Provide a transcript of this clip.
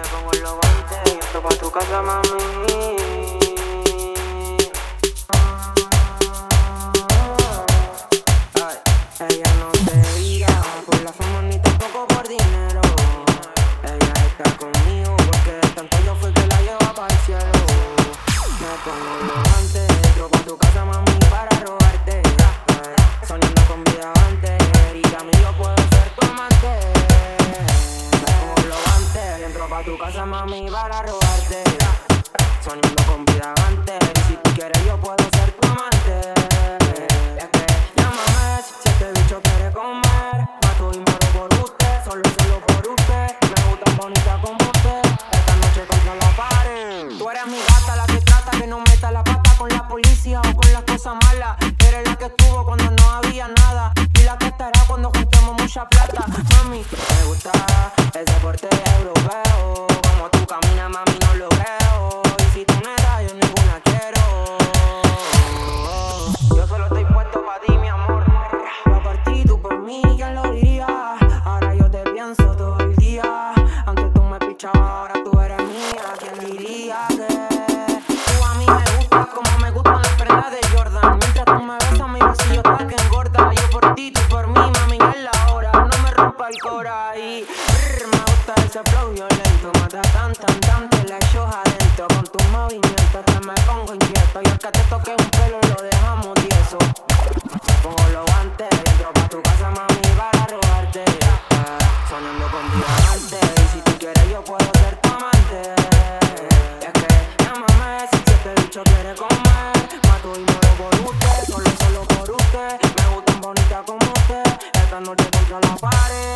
me pongo los guantes y entro pa' tu casa, mami. Ay, ella no tu casa, mami, para robarte. Soñando con vida antes, si tú quieres yo puedo ser tu amante. Es que llámame si este bicho quiere comer. Mato y muero por usted, solo solo por usted. Me gusta bonita como usted. Esta noche contra la pared. Tú eres mi gata, la que trata que no meta la pata con la policía o con las cosas malas. Eres la que estuvo cuando no había nada. Y la que estará cuando juntemos mucha plata. Mami, me gusta creo. Y si tú no eras, yo ninguna quiero. Yo solo estoy puesto pa' ti, mi amor. Yo por ti, tú por mí, ¿quién lo diría? Ahora yo te pienso todo el día. Antes tú me pichabas, ahora tú eres mía. ¿Quién diría que tú a mí me gustas como me gustan las prendas de Jordan? Mientras tú me besas, mi bolsillo está que engorda. Yo por ti, tú por mí, mami, ya es la hora. No me rompa el cora brr, me gusta ese flow violento. Mata tan, tan, tan, pongo inquieto. Y el que te toque un pelo lo dejamos tieso. Pongo los guantes, entro pa' tu casa, mami, para robarte. Soñando con diamantes. Y si tú quieres, yo puedo ser tu amante. Es que llámame si este bicho quiere comer. Mato y muero por usted, solo, solo por usted. Me gustan bonitas como usted. Esta noche contra la pared.